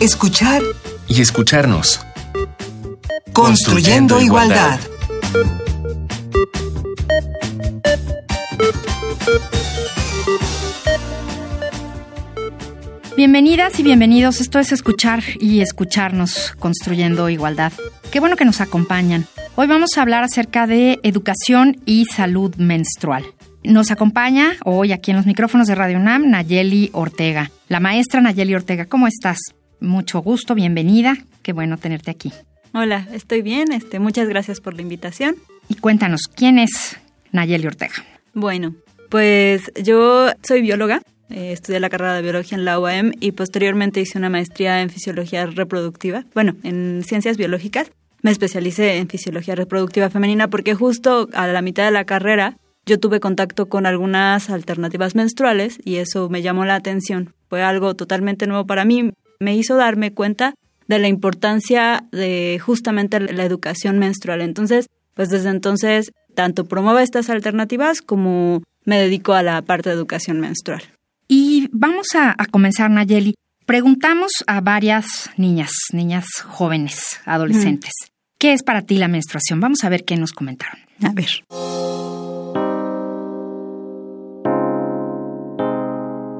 escuchar y escucharnos. Construyendo, igualdad. Bienvenidas y bienvenidos. Esto es escuchar y escucharnos construyendo igualdad. Qué bueno que nos acompañan. Hoy vamos a hablar acerca de educación y salud menstrual. Nos acompaña hoy aquí en los micrófonos de Radio UNAM Nayeli Ortega. La maestra Nayeli Ortega, ¿cómo estás? Mucho gusto, bienvenida. Qué bueno tenerte aquí. Hola, estoy bien. Este, muchas gracias por la invitación. Y cuéntanos, ¿quién es Nayeli Ortega? Bueno, pues yo soy bióloga. Eh, estudié la carrera de biología en la UAM y posteriormente hice una maestría en fisiología reproductiva, bueno, en ciencias biológicas. Me especialicé en fisiología reproductiva femenina porque justo a la mitad de la carrera yo tuve contacto con algunas alternativas menstruales y eso me llamó la atención. Fue algo totalmente nuevo para mí. Me hizo darme cuenta de la importancia de justamente la educación menstrual. Entonces, pues desde entonces, tanto promuevo estas alternativas como me dedico a la parte de educación menstrual. Y vamos a, comenzar, Nayeli. Preguntamos a varias niñas, niñas jóvenes, adolescentes, ¿qué es para ti la menstruación? Vamos a ver qué nos comentaron. A ver.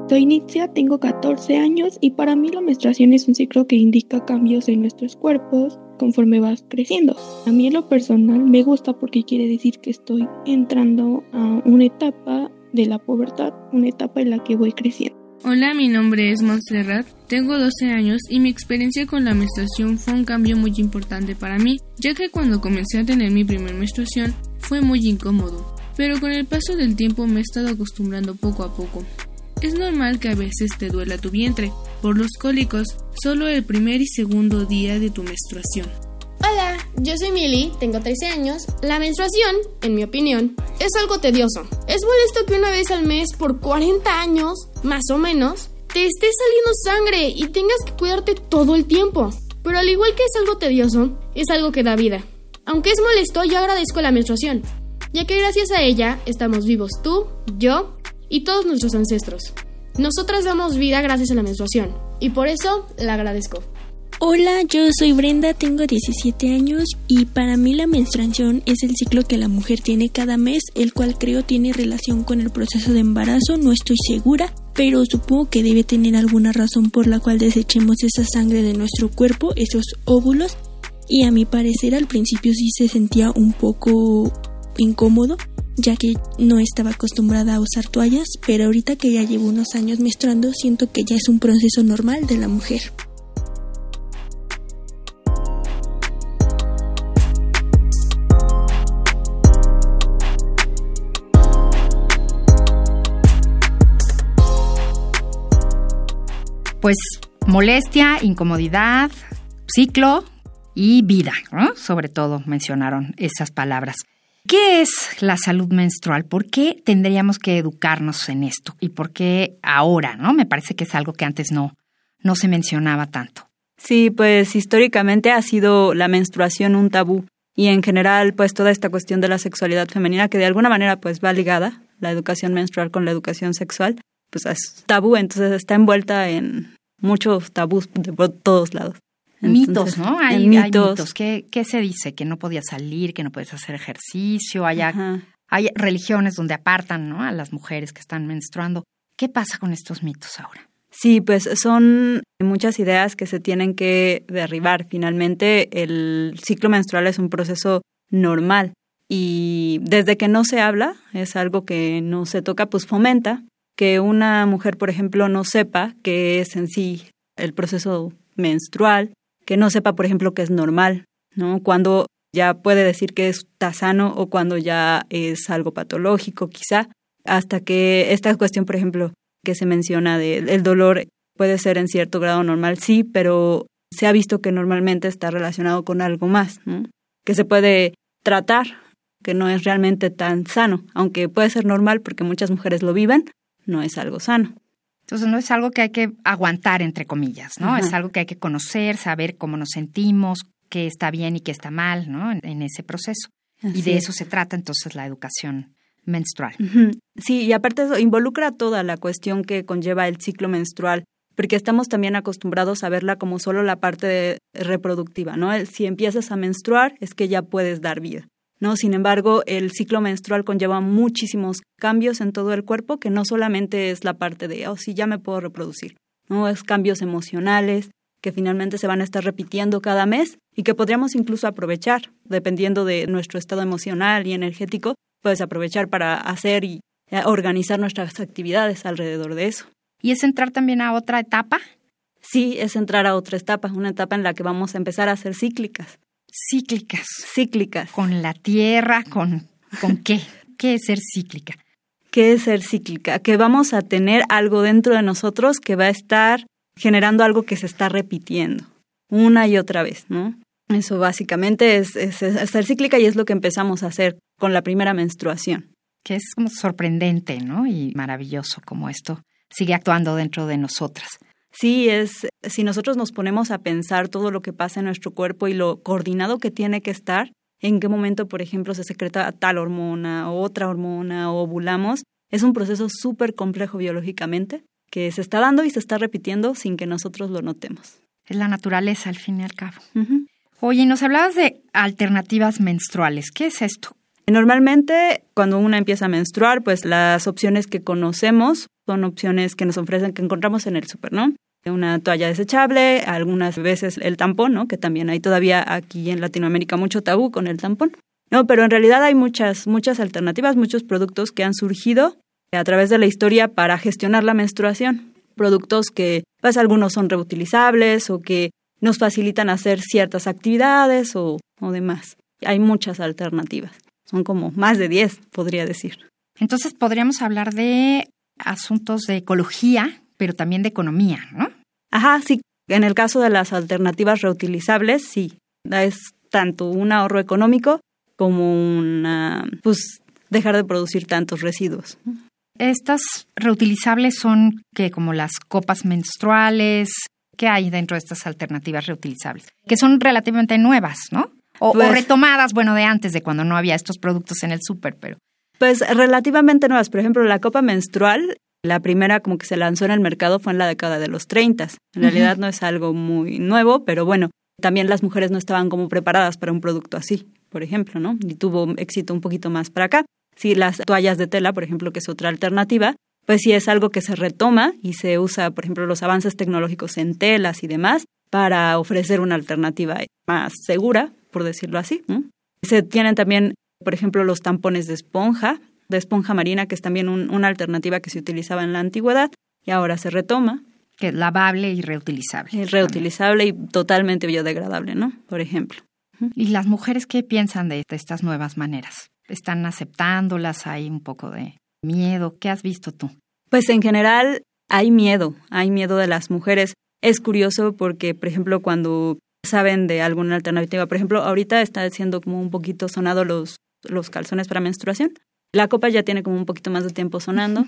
Soy Nitzia, tengo 14 años y para mí la menstruación es un ciclo que indica cambios en nuestros cuerpos conforme vas creciendo. A mí en lo personal me gusta porque quiere decir que estoy entrando a una etapa de la pubertad, una etapa en la que voy creciendo. Hola, mi nombre es Montserrat, tengo 12 años y mi experiencia con la menstruación fue un cambio muy importante para mí, ya que cuando comencé a tener mi primera menstruación fue muy incómodo, pero con el paso del tiempo me he estado acostumbrando poco a poco. Es normal que a veces te duela tu vientre por los cólicos solo el primer y segundo día de tu menstruación. Hola, yo soy Milly, tengo 13 años. La menstruación, en mi opinión, es algo tedioso. Es molesto que una vez al mes por 40 años, más o menos, te esté saliendo sangre y tengas que cuidarte todo el tiempo. Pero al igual que es algo tedioso, es algo que da vida. Aunque es molesto, yo agradezco la menstruación, ya que gracias a ella estamos vivos tú, yo y todos nuestros ancestros. Nosotras damos vida gracias a la menstruación y por eso la agradezco. Hola, yo soy Brenda, tengo 17 años y para mí la menstruación es el ciclo que la mujer tiene cada mes, el cual creo tiene relación con el proceso de embarazo, no estoy segura, pero supongo que debe tener alguna razón por la cual desechemos esa sangre de nuestro cuerpo, esos óvulos, y a mi parecer al principio sí se sentía un poco incómodo, ya que no estaba acostumbrada a usar toallas, pero ahorita que ya llevo unos años menstruando siento que ya es un proceso normal de la mujer. Pues molestia, incomodidad, ciclo y vida, sobre todo mencionaron esas palabras. ¿Qué es la salud menstrual? ¿Por qué tendríamos que educarnos en esto? ¿Y por qué ahora? ¿No? Me parece que es algo que antes no, no se mencionaba tanto. Sí, pues históricamente ha sido la menstruación un tabú y en general pues toda esta cuestión de la sexualidad femenina que de alguna manera pues va ligada, la educación menstrual con la educación sexual, pues es tabú, entonces está envuelta en muchos tabús de todos lados mitos, ¿no? Hay, mitos. ¿Qué, se dice? Que no podías salir, que no puedes hacer ejercicio. Hay, hay religiones donde apartan ¿no? a las mujeres que están menstruando. ¿Qué pasa con estos mitos ahora? Sí, pues son muchas ideas que se tienen que derribar. Finalmente, el ciclo menstrual es un proceso normal y desde que no se habla, es algo que no se toca, pues fomenta que una mujer, por ejemplo, no sepa qué es en sí el proceso menstrual, que no sepa, por ejemplo, que es normal, ¿no? Cuando ya puede decir que está sano o cuando ya es algo patológico, quizá, hasta que esta cuestión, por ejemplo, que se menciona del dolor puede ser en cierto grado normal, sí, pero se ha visto que normalmente está relacionado con algo más, ¿no? que se puede tratar, que no es realmente tan sano, aunque puede ser normal porque muchas mujeres lo viven, no es algo sano. Entonces no es algo que hay que aguantar, entre comillas, ¿no? Es algo que hay que conocer, saber cómo nos sentimos, qué está bien y qué está mal, ¿no? En, ese proceso. y de eso se trata entonces la educación menstrual. Sí, y aparte eso involucra toda la cuestión que conlleva el ciclo menstrual, porque estamos también acostumbrados a verla como solo la parte reproductiva, ¿no? si empiezas a menstruar es que ya puedes dar vida. ¿No? Sin embargo, el ciclo menstrual conlleva muchísimos cambios en todo el cuerpo, que no solamente es la parte de, oh, sí, ya me puedo reproducir, ¿no? Es cambios emocionales que finalmente se van a estar repitiendo cada mes y que podríamos incluso aprovechar, dependiendo de nuestro estado emocional y energético, puedes aprovechar para hacer y eh, organizar nuestras actividades alrededor de eso. ¿Y es entrar también a otra etapa? Sí, es entrar a otra etapa, una etapa en la que vamos a empezar a ser cíclicas cíclicas. Cíclicas. Con la tierra, con, ¿con qué? ¿Qué es ser cíclica? ¿Qué es ser cíclica? Que vamos a tener algo dentro de nosotros que va a estar generando algo que se está repitiendo una y otra vez, ¿no? Eso básicamente es, es, ser cíclica y es lo que empezamos a hacer con la primera menstruación. Que es como sorprendente, ¿no? Y maravilloso como esto sigue actuando dentro de nosotras. Sí, es si nosotros nos ponemos a pensar todo lo que pasa en nuestro cuerpo y lo coordinado que tiene que estar, en qué momento, por ejemplo, se secreta tal hormona o otra hormona o ovulamos, es un proceso súper complejo biológicamente que se está dando y se está repitiendo sin que nosotros lo notemos. Es la naturaleza, al fin y al cabo. Oye, nos hablabas de alternativas menstruales. ¿Qué es esto? Normalmente, cuando una empieza a menstruar, pues las opciones que conocemos son opciones que nos ofrecen, que encontramos en el súper, ¿no? Una toalla desechable, algunas veces el tampón, ¿no? Que también hay todavía aquí en Latinoamérica mucho tabú con el tampón. No, pero en realidad hay muchas, muchas alternativas, muchos productos que han surgido a través de la historia para gestionar la menstruación. Productos que, pues algunos son reutilizables o que nos facilitan hacer ciertas actividades o, o demás. Hay muchas alternativas. Son como más de 10, podría decir. Entonces podríamos hablar de asuntos de ecología, pero también de economía, ¿no? Ajá, sí. En el caso de las alternativas reutilizables, sí. Es tanto un ahorro económico como una, pues, dejar de producir tantos residuos. Estas reutilizables son que como las copas menstruales, ¿qué hay dentro de estas alternativas reutilizables? Que son relativamente nuevas, ¿no? O, pues retomadas, bueno, de antes, de cuando no había estos productos en el súper, pero... Pues relativamente nuevas. Por ejemplo, la copa menstrual, la primera como que se lanzó en el mercado fue en la década de los 30. En realidad no es algo muy nuevo, pero bueno, también las mujeres no estaban como preparadas para un producto así, por ejemplo, ¿no? Y tuvo éxito un poquito más para acá. Si las toallas de tela, por ejemplo, que es otra alternativa, pues sí es algo que se retoma y se usa, por ejemplo, los avances tecnológicos en telas y demás para ofrecer una alternativa más segura por decirlo así. Se tienen también, por ejemplo, los tampones de esponja, de esponja marina, que es también una alternativa que se utilizaba en la antigüedad y ahora se retoma. Que es lavable y reutilizable. reutilizable y totalmente biodegradable, ¿no? Por ejemplo. ¿Y las mujeres qué piensan de, estas nuevas maneras? ¿Están aceptándolas? ¿Hay un poco de miedo? ¿Qué has visto tú? Pues en general hay miedo, hay miedo de las mujeres. Es curioso porque, por ejemplo, cuando saben de alguna alternativa. Por ejemplo, ahorita está siendo como un poquito sonado los, los calzones para menstruación. La copa ya tiene como un poquito más de tiempo sonando,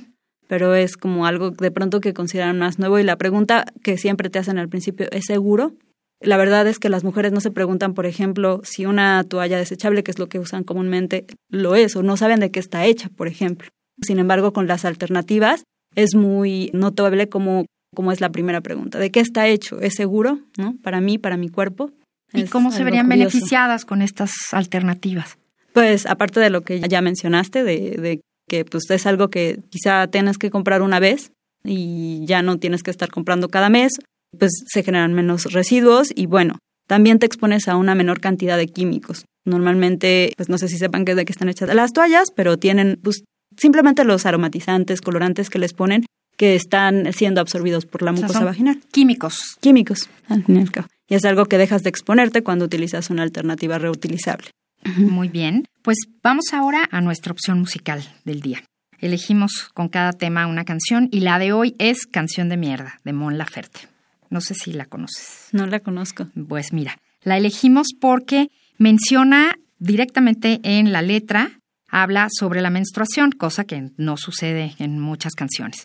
pero es como algo de pronto que consideran más nuevo. Y la pregunta que siempre te hacen al principio, ¿es seguro? La verdad es que las mujeres no se preguntan, por ejemplo, si una toalla desechable, que es lo que usan comúnmente, lo es o no saben de qué está hecha, por ejemplo. Sin embargo, con las alternativas es muy notable como como es la primera pregunta. ¿De qué está hecho? ¿Es seguro? ¿No? Para mí, para mi cuerpo. ¿Y cómo se verían beneficiadas con estas alternativas? Pues aparte de lo que ya mencionaste, de, de que pues es algo que quizá tienes que comprar una vez y ya no tienes que estar comprando cada mes, pues se generan menos residuos y bueno, también te expones a una menor cantidad de químicos. Normalmente, pues no sé si sepan qué de qué están hechas las toallas, pero tienen pues simplemente los aromatizantes, colorantes que les ponen que están siendo absorbidos por la mucosa vaginal. Químicos. Químicos, al fin y al cabo. Y es algo que dejas de exponerte cuando utilizas una alternativa reutilizable. Muy bien. Pues vamos ahora a nuestra opción musical del día. Elegimos con cada tema una canción y la de hoy es Canción de Mierda, de Mon Laferte. No sé si la conoces. No la conozco. Pues mira, la elegimos porque menciona directamente en la letra habla sobre la menstruación, cosa que no sucede en muchas canciones.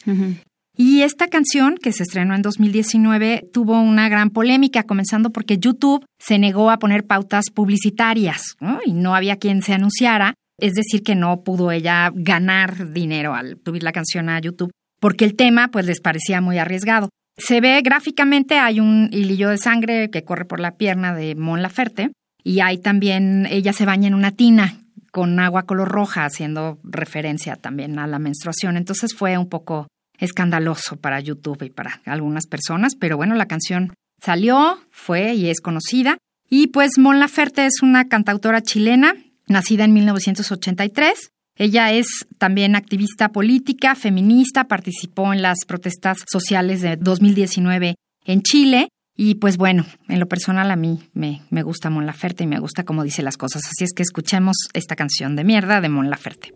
Y esta canción, que se estrenó en 2019, tuvo una gran polémica, comenzando porque YouTube se negó a poner pautas publicitarias y no había quien se anunciara. Es decir, que no pudo ella ganar dinero al subir la canción a YouTube, porque el tema pues les parecía muy arriesgado. Se ve gráficamente, hay un hilillo de sangre que corre por la pierna de Mon Laferte y hay también, ella se baña en una tina con agua color roja, haciendo referencia también a la menstruación. Entonces fue un poco escandaloso para YouTube y para algunas personas, pero bueno, la canción salió, fue y es conocida. Y pues Mon Laferte es una cantautora chilena, nacida en 1983. Ella es también activista política, feminista, participó en las protestas sociales de 2019 en Chile y pues bueno, en lo personal a mí me, gusta Mon Laferte y me gusta cómo dice las cosas. Así es que escuchemos esta canción de mierda de Mon Laferte.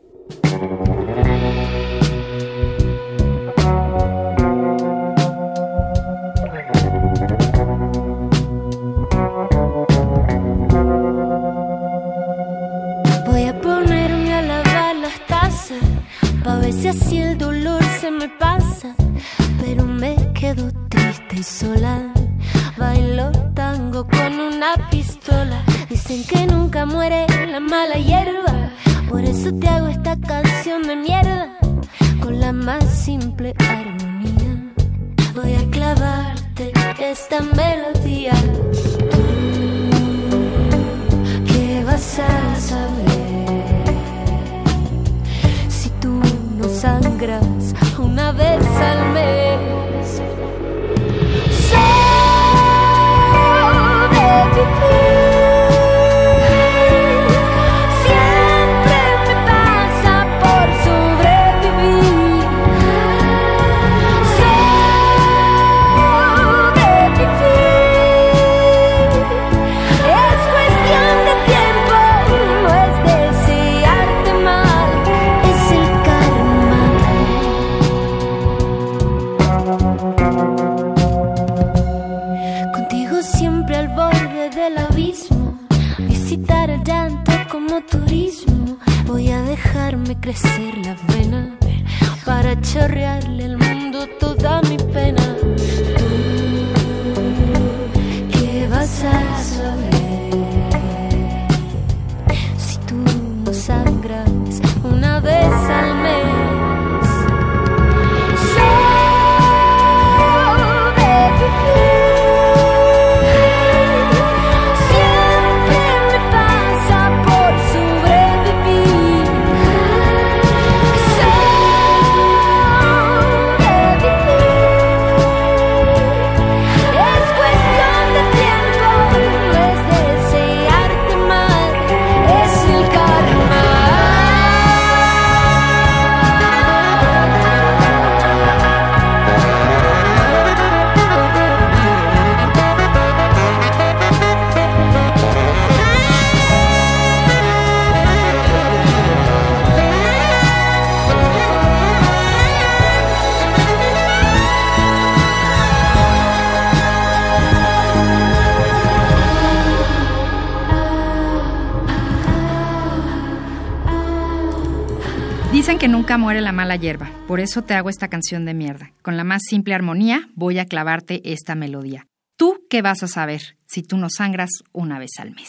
Una pistola. Dicen que nunca muere la mala hierba. Por eso te hago esta canción de mierda. Con la más simple armonía. Voy a clavarte esta melodía. ¿Qué vas a saber? Si tú no sangras una vez al mes. Para que nunca muere la mala hierba, por eso te hago esta canción de mierda. Con la más simple armonía voy a clavarte esta melodía. ¿Tú qué vas a saber si tú no sangras una vez al mes?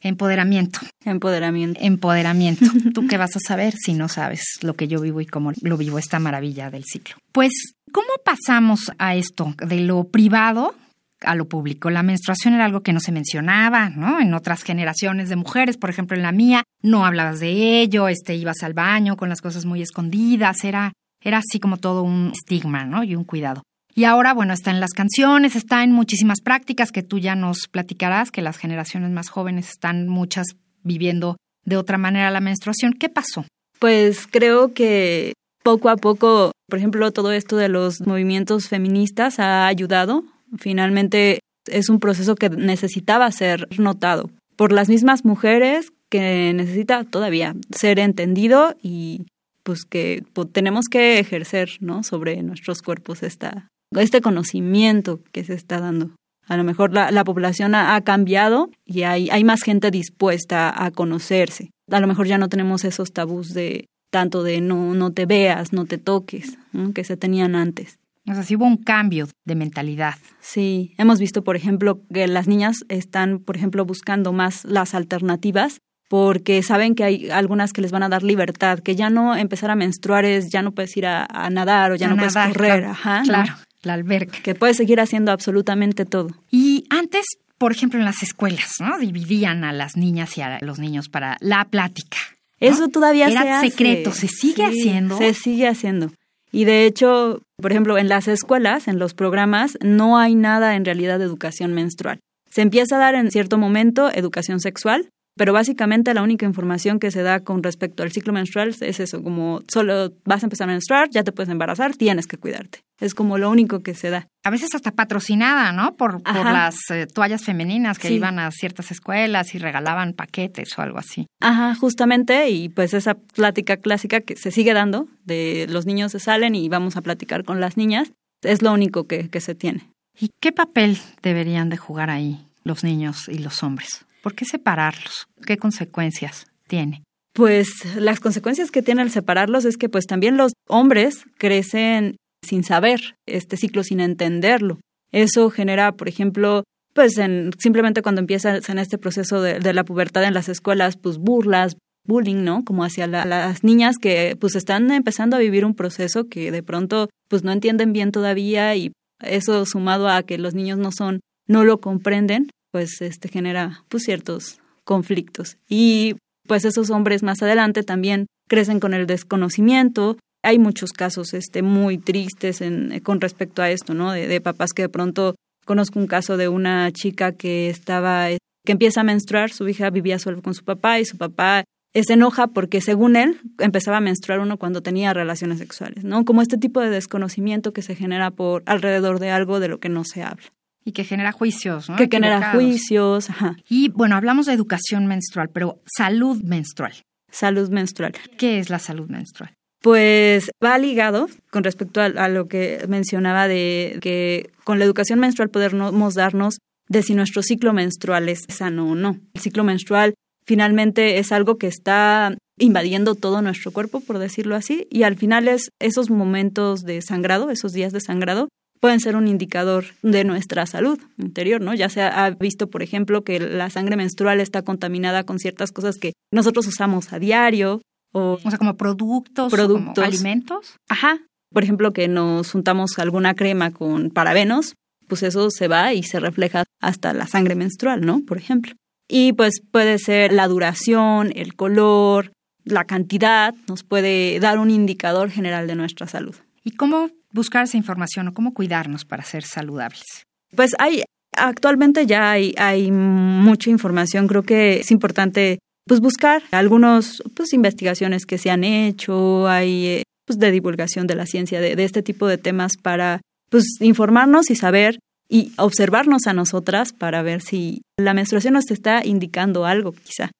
Empoderamiento, Empoderamiento. empoderamiento. ¿Tú qué vas a saber si no sabes lo que yo vivo y cómo lo vivo esta maravilla del ciclo? Pues, ¿cómo pasamos a esto de lo privado a lo público. La menstruación era algo que no se mencionaba, ¿no? En otras generaciones de mujeres, por ejemplo, en la mía, no hablabas de ello, este, ibas al baño con las cosas muy escondidas, era, era así como todo un estigma, ¿no? Y un cuidado. Y ahora, bueno, está en las canciones, está en muchísimas prácticas que tú ya nos platicarás, que las generaciones más jóvenes están muchas viviendo de otra manera la menstruación. ¿Qué pasó? Pues creo que poco a poco, por ejemplo, todo esto de los movimientos feministas ha ayudado. Finalmente es un proceso que necesitaba ser notado por las mismas mujeres que necesita todavía ser entendido y pues que pues, tenemos que ejercer, ¿no? Sobre nuestros cuerpos esta, este conocimiento que se está dando. A lo mejor la, la población ha, cambiado y hay, hay más gente dispuesta a conocerse. A lo mejor ya no tenemos esos tabús de tanto de no, no te veas, no te toques, que se tenían antes. O sea, sí hubo un cambio de mentalidad. Sí, hemos visto, por ejemplo, que las niñas están, por ejemplo, buscando más las alternativas porque saben que hay algunas que les van a dar libertad, que ya no empezar a menstruar es ya no puedes ir a, a nadar o ya A no nadar, puedes correr, claro, ajá, ¿no? claro. La alberca. Que puedes seguir haciendo absolutamente todo. Y antes, por ejemplo, en las escuelas, ¿no? Dividían a las niñas y a los niños para la plática. Eso todavía Era se hace. secreto, ¿se sigue Sí, haciendo? Se sigue haciendo. Y de hecho, por ejemplo, en las escuelas, en los programas, no hay nada en realidad de educación menstrual. Se empieza a dar en cierto momento educación sexual, pero básicamente la única información que se da con respecto al ciclo menstrual es eso, como solo vas a empezar a menstruar, ya te puedes embarazar, tienes que cuidarte. Es como lo único que se da. A veces hasta patrocinada, ¿no? Por, las eh, toallas femeninas que Sí. iban a ciertas escuelas y regalaban paquetes o algo así. Ajá, justamente, y pues esa plática clásica que se sigue dando, de los niños se salen y vamos a platicar con las niñas, es lo único que, que se tiene. ¿Y qué papel deberían de jugar ahí los niños y los hombres? ¿Por qué separarlos? ¿Qué consecuencias tiene? Pues las consecuencias que tiene el separarlos es que pues también los hombres crecen sin saber este ciclo, sin entenderlo. Eso genera, por ejemplo, pues en, simplemente cuando empiezas en este proceso de, la pubertad en las escuelas, pues burlas, bullying, ¿no? Como hacia la- las niñas que pues están empezando a vivir un proceso que de pronto pues no entienden bien todavía y eso sumado a que los niños no son, no lo comprenden, pues este genera pues ciertos conflictos. Y pues esos hombres más adelante también crecen con el desconocimiento. Hay muchos casos este, muy tristes en, con respecto a esto, ¿no? De, de papás que de pronto conozco un caso de una chica que estaba, eh, que empieza a menstruar, su hija vivía solo con su papá y su papá se enoja porque según él empezaba a menstruar uno cuando tenía relaciones sexuales, ¿no? Como este tipo de desconocimiento que se genera por alrededor de algo de lo que no se habla, Y que genera juicios, ¿no? que genera juicios, ajá, Y bueno, hablamos de educación menstrual, pero salud menstrual. salud menstrual. ¿Qué es la salud menstrual? Pues va ligado con respecto a, a lo que mencionaba de que con la educación menstrual podemos darnos de si nuestro ciclo menstrual es sano o no. El ciclo menstrual finalmente es algo que está invadiendo todo nuestro cuerpo, por decirlo así, y al final es esos momentos de sangrado, esos días de sangrado, pueden ser un indicador de nuestra salud interior, ¿no? Ya se ha visto, por ejemplo, que la sangre menstrual está contaminada con ciertas cosas que nosotros usamos a diario o O sea, como productos, o Productos. como alimentos. Ajá. Por ejemplo, que nos juntamos alguna crema con parabenos, pues eso se va y se refleja hasta la sangre menstrual, ¿no? Por ejemplo. Y pues puede ser la duración, el color, la cantidad, nos puede dar un indicador general de nuestra salud. ¿Y cómo buscar esa información o cómo cuidarnos para ser saludables? Pues hay, actualmente ya hay, hay mucha información, creo que es importante pues buscar algunas pues investigaciones que se han hecho, hay eh, pues de divulgación de la ciencia de, de este tipo de temas para pues informarnos y saber y observarnos a nosotras para ver si la menstruación nos está indicando algo quizá.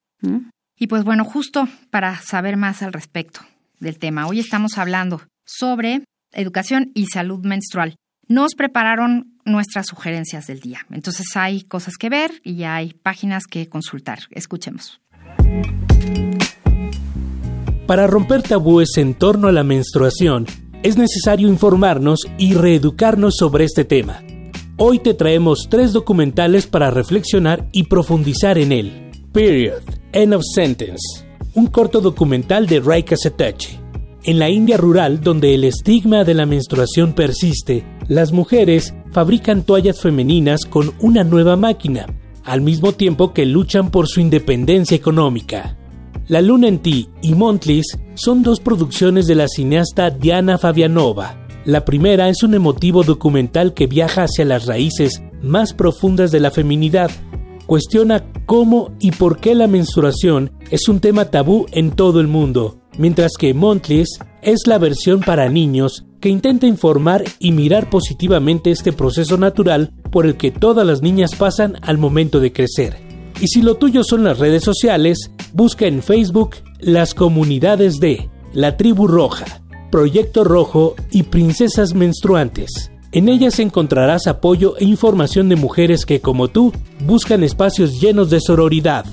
Y pues bueno, justo para saber más al respecto del tema, hoy estamos hablando sobre educación y salud menstrual. Nos prepararon nuestras sugerencias del día. Entonces hay cosas que ver y hay páginas que consultar. Escuchemos. Para romper tabúes en torno a la menstruación, es necesario informarnos y reeducarnos sobre este tema. Hoy te traemos tres documentales para reflexionar y profundizar en él. Period. End of Sentence. Un corto documental de Raika Setachi. En la India rural, donde el estigma de la menstruación persiste, las mujeres fabrican toallas femeninas con una nueva máquina, al mismo tiempo que luchan por su independencia económica. La Luna en Ti y Montlis son dos producciones de la cineasta Diana Fabianova. La primera es un emotivo documental que viaja hacia las raíces más profundas de la feminidad. Cuestiona cómo y por qué la menstruación es un tema tabú en todo el mundo, mientras que Montlis es la versión para niños que intenta informar y mirar positivamente este proceso natural por el que todas las niñas pasan al momento de crecer. Y si lo tuyo son las redes sociales, busca en Facebook las comunidades de La Tribu Roja, Proyecto Rojo y Princesas Menstruantes. En ellas encontrarás apoyo e información de mujeres que, como tú, buscan espacios llenos de sororidad.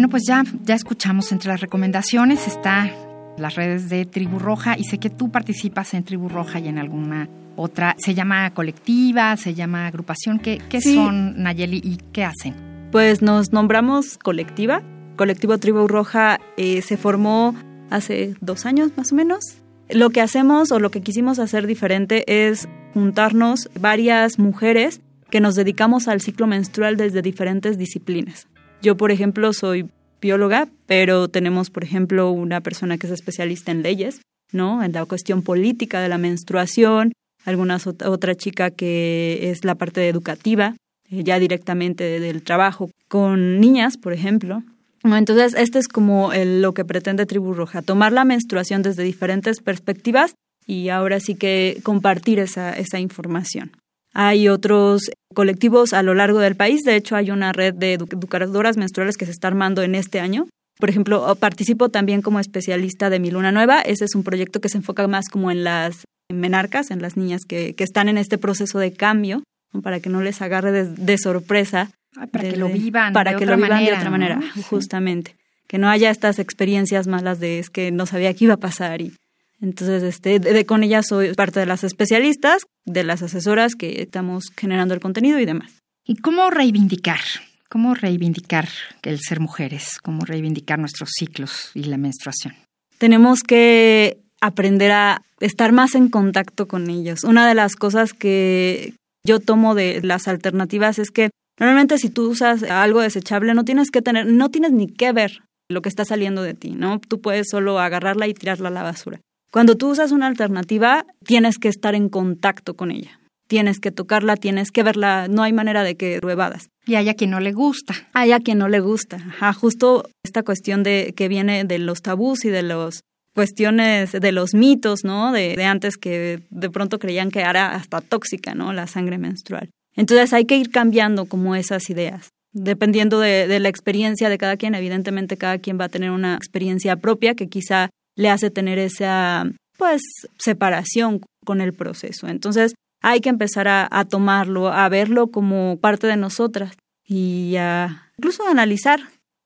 Bueno, pues ya, ya escuchamos entre las recomendaciones está las redes de Tribu Roja y sé que tú participas en Tribu Roja y en alguna otra. Se llama colectiva, se llama agrupación. ¿Qué, qué Sí. son, Nayeli, y qué hacen? Pues nos nombramos colectiva. colectivo Tribu Roja eh, se formó hace dos años más o menos. Lo que hacemos o lo que quisimos hacer diferente es juntarnos varias mujeres que nos dedicamos al ciclo menstrual desde diferentes disciplinas. Yo, por ejemplo, soy bióloga, pero tenemos, por ejemplo, una persona que es especialista en leyes, ¿no? En la cuestión política de la menstruación, algunas otra chica que es la parte educativa, eh, ya directamente del trabajo con niñas, por ejemplo. Entonces, este es como lo que pretende Tribu Roja, tomar la menstruación desde diferentes perspectivas y ahora sí que compartir esa, esa información. Hay otros colectivos a lo largo del país, de hecho hay una red de educadoras menstruales que se está armando en este año. Por ejemplo, participo también como especialista de Mi Luna Nueva, ese es un proyecto que se enfoca más como en las menarcas, en las niñas que, que están en este proceso de cambio, para que no les agarre de, sorpresa. para que lo vivan. Para de que otra lo vivan manera, de otra manera, justamente. Que no haya estas experiencias malas de es que no sabía qué iba a pasar y entonces, este, de, con ella soy parte de las especialistas, de las asesoras que estamos generando el contenido y demás. ¿Y cómo reivindicar? ¿Cómo reivindicar el ser mujeres? ¿Cómo reivindicar nuestros ciclos y la menstruación? Tenemos que aprender a estar más en contacto con ellos. Una de las cosas que yo tomo de las alternativas es que normalmente si tú usas algo desechable no tienes que tener, no tienes ni que ver lo que está saliendo de ti, ¿no? Tú puedes solo agarrarla y tirarla a la basura. Cuando tú usas una alternativa, tienes que estar en contacto con ella. Tienes que tocarla, tienes que verla, no hay manera de que ruebadas. Y hay a quien no le gusta. Hay a quien no le gusta. Ajá, justo esta cuestión de que viene de los tabús y de las cuestiones de los mitos, ¿no? De, de, antes que de pronto creían que era hasta tóxica, ¿no? La sangre menstrual. Entonces hay que ir cambiando como esas ideas. Dependiendo de, de la experiencia de cada quien, evidentemente cada quien va a tener una experiencia propia que quizá le hace tener esa pues separación con el proceso. Entonces hay que empezar a, tomarlo, a verlo como parte de nosotras y a incluso a analizar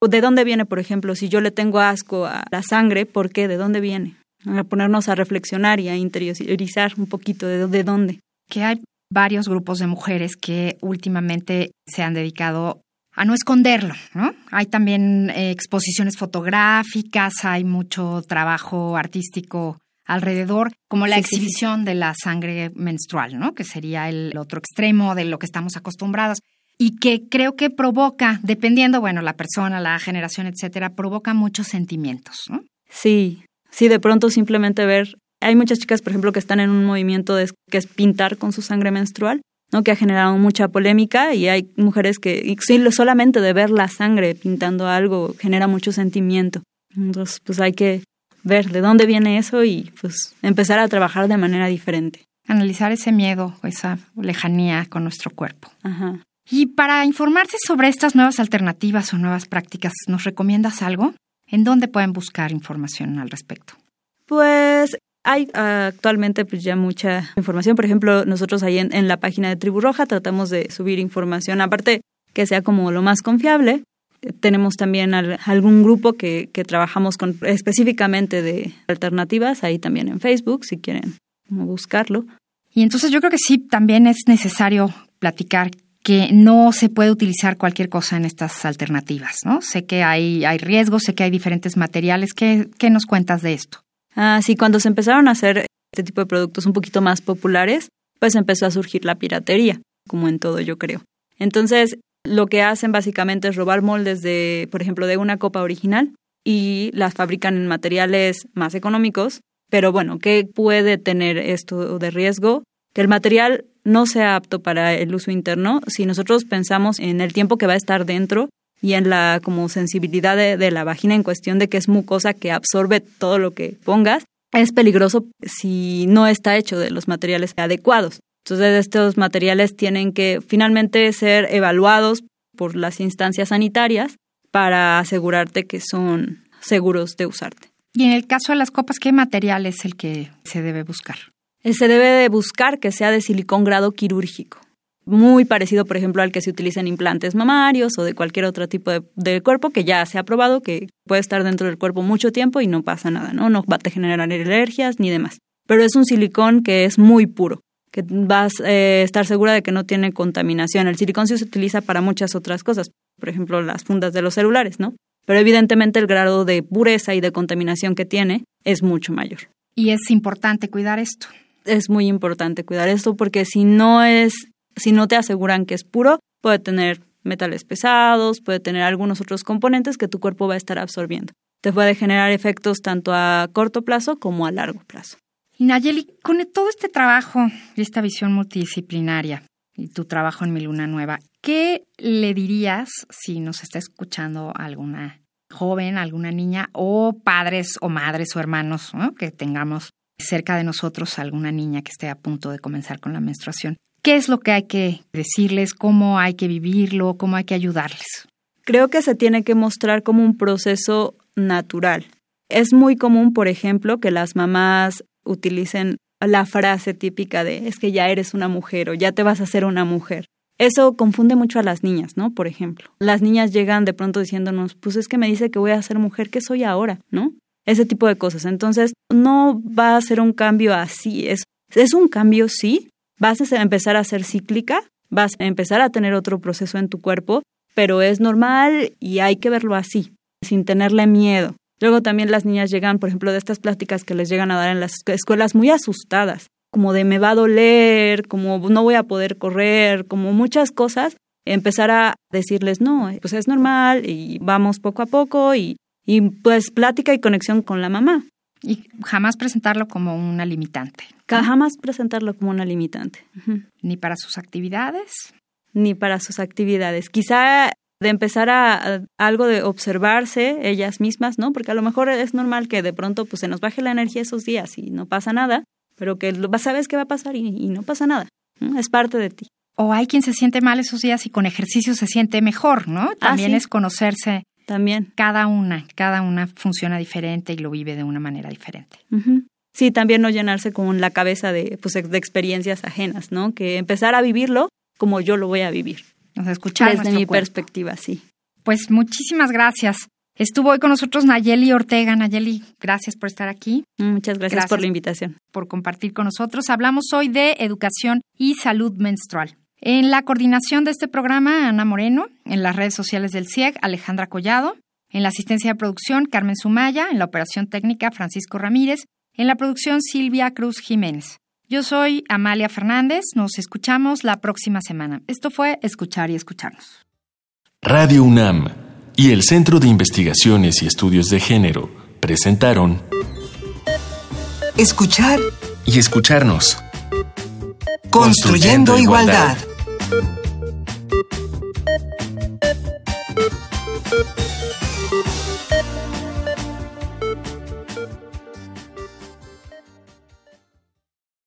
de dónde viene, por ejemplo, si yo le tengo asco a la sangre, ¿por qué? ¿De dónde viene? A ponernos a reflexionar y a interiorizar un poquito de dónde. Que hay varios grupos de mujeres que últimamente se han dedicado a no esconderlo, ¿no? Hay también eh, exposiciones fotográficas, hay mucho trabajo artístico alrededor, como la Sí, sí, exhibición de la sangre menstrual, ¿no? Que sería el otro extremo de lo que estamos acostumbrados y que creo que provoca, dependiendo, bueno, la persona, la generación, etcétera, provoca muchos sentimientos, ¿no? Sí, sí, de pronto simplemente ver. Hay muchas chicas, por ejemplo, que están en un movimiento de, que es pintar con su sangre menstrual, ¿no? que ha generado mucha polémica y hay mujeres que solamente de ver la sangre pintando algo genera mucho sentimiento. Entonces, pues hay que ver de dónde viene eso y pues empezar a trabajar de manera diferente. Analizar ese miedo, esa lejanía con nuestro cuerpo. Ajá. Y para informarse sobre estas nuevas alternativas o nuevas prácticas, ¿nos recomiendas algo? ¿En dónde pueden buscar información al respecto? Pues hay ah, actualmente pues ya mucha información. Por ejemplo, nosotros ahí en, la página de Tribu Roja tratamos de subir información, aparte que sea como lo más confiable. Tenemos también al- algún grupo que, que trabajamos con específicamente de alternativas, ahí también en Facebook, si quieren buscarlo. Y entonces yo creo que sí, también es necesario platicar que no se puede utilizar cualquier cosa en estas alternativas, ¿no? Sé que hay, hay riesgos, sé que hay diferentes materiales. ¿Qué, ¿Qué nos cuentas de esto? Ah, sí, cuando se empezaron a hacer este tipo de productos un poquito más populares, pues empezó a surgir la piratería, como en todo yo creo. Entonces, lo que hacen básicamente es robar moldes de, por ejemplo, de una copa original y las fabrican en materiales más económicos. Pero bueno, ¿qué puede tener esto de riesgo? Que el material no sea apto para el uso interno si nosotros pensamos en el tiempo que va a estar dentro y en la como sensibilidad de, de la vagina en cuestión de que es mucosa que absorbe todo lo que pongas, es peligroso si no está hecho de los materiales adecuados. Entonces estos materiales tienen que finalmente ser evaluados por las instancias sanitarias para asegurarte que son seguros de usarte. Y en el caso de las copas, ¿qué material es el que se debe buscar? Eh, Se debe de buscar que sea de silicón grado quirúrgico, muy parecido, por ejemplo, al que se utiliza en implantes mamarios o de cualquier otro tipo de, de cuerpo que ya se ha probado que puede estar dentro del cuerpo mucho tiempo y no pasa nada, ¿no? No va a generar alergias ni demás. Pero es un silicón que es muy puro, que vas a eh, estar segura de que no tiene contaminación. El silicón sí se utiliza para muchas otras cosas, por ejemplo, las fundas de los celulares, ¿no? pero evidentemente el grado de pureza y de contaminación que tiene es mucho mayor. Y es importante cuidar esto. Es muy importante cuidar esto porque si no es, si no te aseguran que es puro, puede tener metales pesados, puede tener algunos otros componentes que tu cuerpo va a estar absorbiendo. Te puede generar efectos tanto a corto plazo como a largo plazo. Y Nayeli, con todo este trabajo y esta visión multidisciplinaria y tu trabajo en Mi Luna Nueva, ¿qué le dirías si nos está escuchando alguna joven, alguna niña o padres o madres o hermanos que tengamos cerca de nosotros alguna niña que esté a punto de comenzar con la menstruación? ¿Qué es lo que hay que decirles? ¿Cómo hay que vivirlo? ¿Cómo hay que ayudarles? Creo que se tiene que mostrar como un proceso natural. Es muy común, por ejemplo, que las mamás utilicen la frase típica de es que ya eres una mujer o ya te vas a hacer una mujer. Eso confunde mucho a las niñas, ¿no? Por ejemplo, las niñas llegan de pronto diciéndonos, pues es que me dice que voy a ser mujer, ¿qué soy ahora? ¿No? Ese tipo de cosas. Entonces, no va a ser un cambio así. Es, es un cambio, sí, vas a empezar a ser cíclica, vas a empezar a tener otro proceso en tu cuerpo, pero es normal y hay que verlo así, sin tenerle miedo. Luego también las niñas llegan, por ejemplo, de estas pláticas que les llegan a dar en las escuelas muy asustadas, como de me va a doler, como no voy a poder correr, como muchas cosas, empezar a decirles, no, pues es normal y vamos poco a poco y, y pues plática y conexión con la mamá. Y jamás presentarlo como una limitante. Jamás presentarlo como una limitante. Ni para sus actividades. Ni para sus actividades. Quizá de empezar a, algo de observarse ellas mismas, ¿no? Porque a lo mejor es normal que de pronto pues se nos baje la energía esos días y no pasa nada, pero que sabes qué va a pasar y, no pasa nada. Es parte de ti. O hay quien se siente mal esos días y con ejercicio se siente mejor, ¿no? Ah, También es conocerse también. Cada una, cada una funciona diferente y lo vive de una manera diferente. Sí, también no llenarse con la cabeza de, pues, de experiencias ajenas, ¿no? Que empezar a vivirlo como yo lo voy a vivir. Nos escuchar Desde mi perspectiva, sí. Pues muchísimas gracias. Estuvo hoy con nosotros Nayeli Ortega. Nayeli, gracias por estar aquí. Muchas gracias por la invitación. Por compartir con nosotros. Hablamos hoy de educación y salud menstrual. En la coordinación de este programa, Ana Moreno, en las redes sociales del CIEG, Alejandra Collado, en la asistencia de producción, Carmen Sumaya, en la operación técnica, Francisco Ramírez, en la producción, Silvia Cruz Jiménez. Yo soy Amalia Fernández, nos escuchamos la próxima semana. Esto fue Escuchar y Escucharnos. Radio UNAM y el Centro de Investigaciones y Estudios de Género presentaron Escuchar y Escucharnos. Construyendo, igualdad. Thank you.